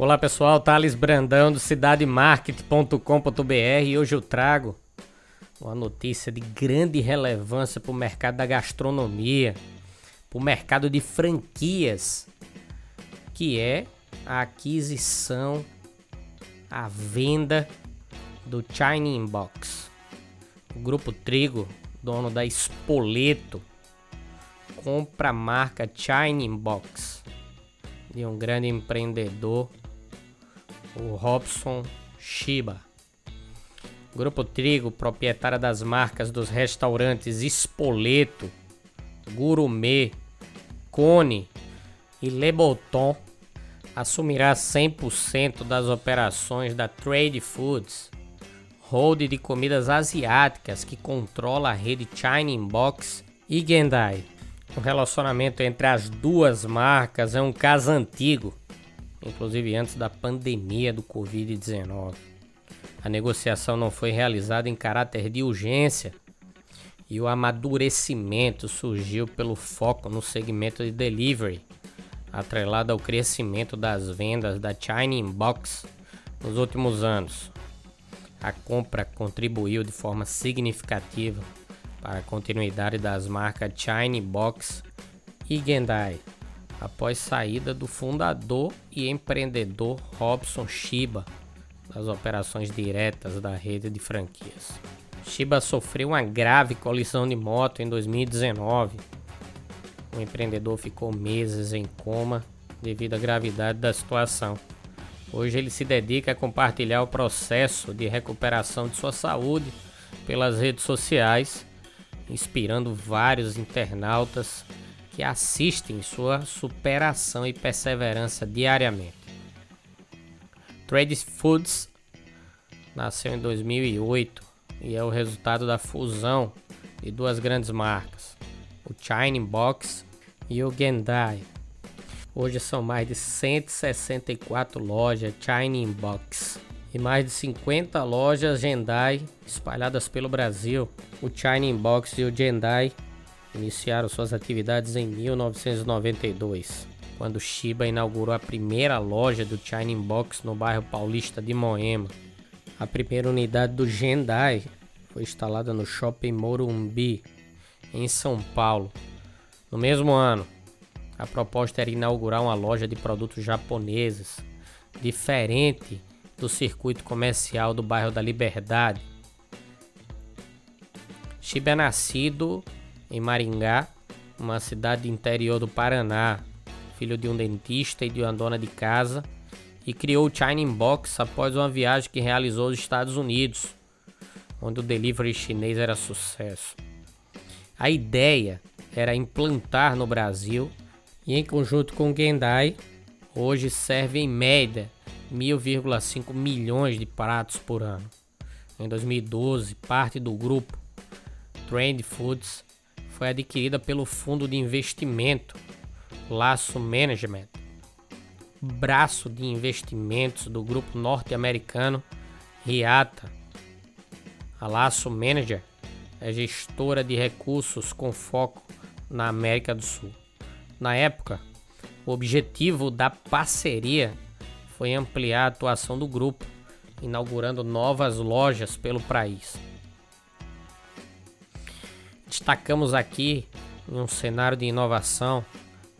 Olá pessoal, Thales Brandão do cidademarket.com.br e hoje eu trago uma notícia de grande relevância para o mercado da gastronomia, para o mercado de franquias, que é a aquisição, a venda do China Box. O Grupo Trigo, dono da Spoleto, compra a marca China Box de um grande empreendedor o Robson Shiba. Grupo Trigo, proprietária das marcas dos restaurantes Espoleto, Gourmet, Cone e Le Bouton, assumirá 100% das operações da Trade Foods, hold de comidas asiáticas que controla a rede China Inbox e Gendai. O relacionamento entre as duas marcas é um caso antigo inclusive antes da pandemia do Covid-19. A negociação não foi realizada em caráter de urgência e o amadurecimento surgiu pelo foco no segmento de delivery, atrelado ao crescimento das vendas da China Inbox nos últimos anos. A compra contribuiu de forma significativa para a continuidade das marcas China Box e Gendai após saída do fundador e empreendedor Robson Shiba das operações diretas da rede de franquias. Shiba sofreu uma grave colisão de moto em 2019. O empreendedor ficou meses em coma devido à gravidade da situação. Hoje ele se dedica a compartilhar o processo de recuperação de sua saúde pelas redes sociais, inspirando vários internautas que assistem sua superação e perseverança diariamente. Trade Foods nasceu em 2008 e é o resultado da fusão de duas grandes marcas, o China Box e o Gendai. Hoje são mais de 164 lojas China Box e mais de 50 lojas Gendai espalhadas pelo Brasil. O China Box e o Gendai iniciaram suas atividades em 1992, quando Shiba inaugurou a primeira loja do China Box no bairro paulista de Moema. A primeira unidade do Gendai foi instalada no Shopping Morumbi, em São Paulo. No mesmo ano, a proposta era inaugurar uma loja de produtos japoneses, diferente do circuito comercial do bairro da Liberdade. Shiba é nascido em Maringá, uma cidade interior do Paraná, filho de um dentista e de uma dona de casa, e criou o China Box após uma viagem que realizou aos Estados Unidos, onde o delivery chinês era sucesso. A ideia era implantar no Brasil e em conjunto com o Gendai, hoje serve em média 1.5 milhões de pratos por ano. Em 2012, parte do grupo Trend Foods foi adquirida pelo fundo de investimento Laço Management, braço de investimentos do grupo norte-americano Riata. A Laço Manager é gestora de recursos com foco na América do Sul. Na época, o objetivo da parceria foi ampliar a atuação do grupo, inaugurando novas lojas pelo país. Destacamos aqui, em um cenário de inovação,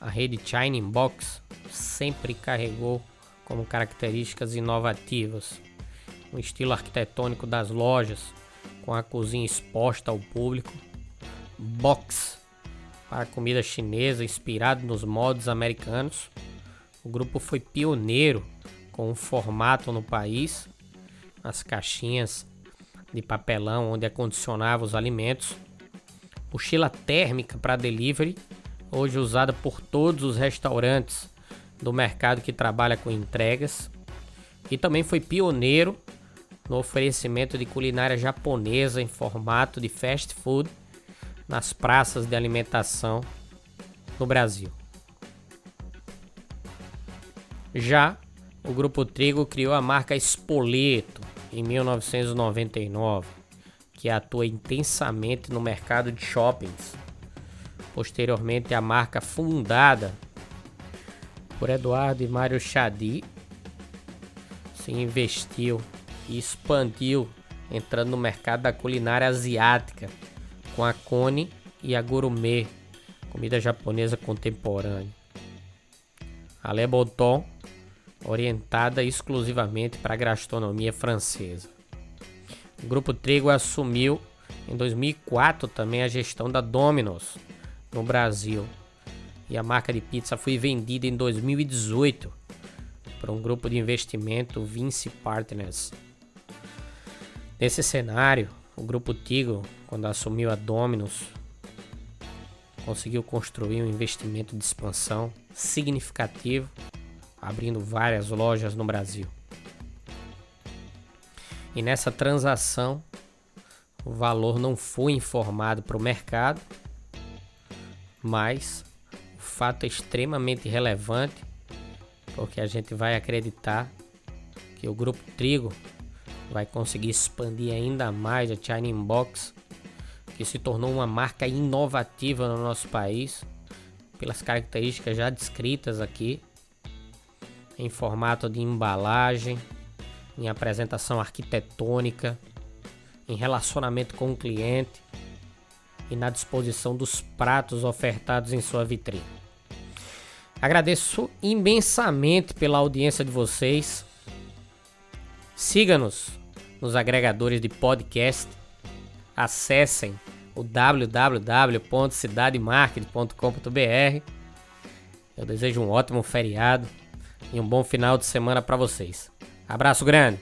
a rede China Box sempre carregou como características inovativas. O estilo arquitetônico das lojas, com a cozinha exposta ao público, box para comida chinesa inspirado nos modos americanos. O grupo foi pioneiro com o formato no país, as caixinhas de papelão onde acondicionava os alimentos mochila térmica para delivery, hoje usada por todos os restaurantes do mercado que trabalha com entregas. E também foi pioneiro no oferecimento de culinária japonesa em formato de fast food nas praças de alimentação no Brasil. Já o Grupo Trigo criou a marca Spoleto em 1999, que atua intensamente no mercado de shoppings. Posteriormente, a marca fundada por Eduardo e Mário Chadi se investiu e expandiu, entrando no mercado da culinária asiática com a Cone e a Gourmet, comida japonesa contemporânea. A Le Bouton, orientada exclusivamente para a gastronomia francesa. O Grupo Trigo assumiu em 2004 também a gestão da Domino's no Brasil. E a marca de pizza foi vendida em 2018 para um grupo de investimento Vinci Partners. Nesse cenário, o grupo Tigo, quando assumiu a Domino's, conseguiu construir um investimento de expansão significativo, abrindo várias lojas no Brasil. E nessa transação, o valor não foi informado para o mercado, mas o fato é extremamente relevante, porque a gente vai acreditar que o grupo Trigo vai conseguir expandir ainda mais a China Inbox, que se tornou uma marca inovativa no nosso país, pelas características já descritas aqui, em formato de embalagem, em apresentação arquitetônica, em relacionamento com o cliente e na disposição dos pratos ofertados em sua vitrine. Agradeço imensamente pela audiência de vocês. Siga-nos nos agregadores de podcast. Acessem o www.cidademarket.com.br. Eu desejo um ótimo feriado e um bom final de semana para vocês. Abraço grande!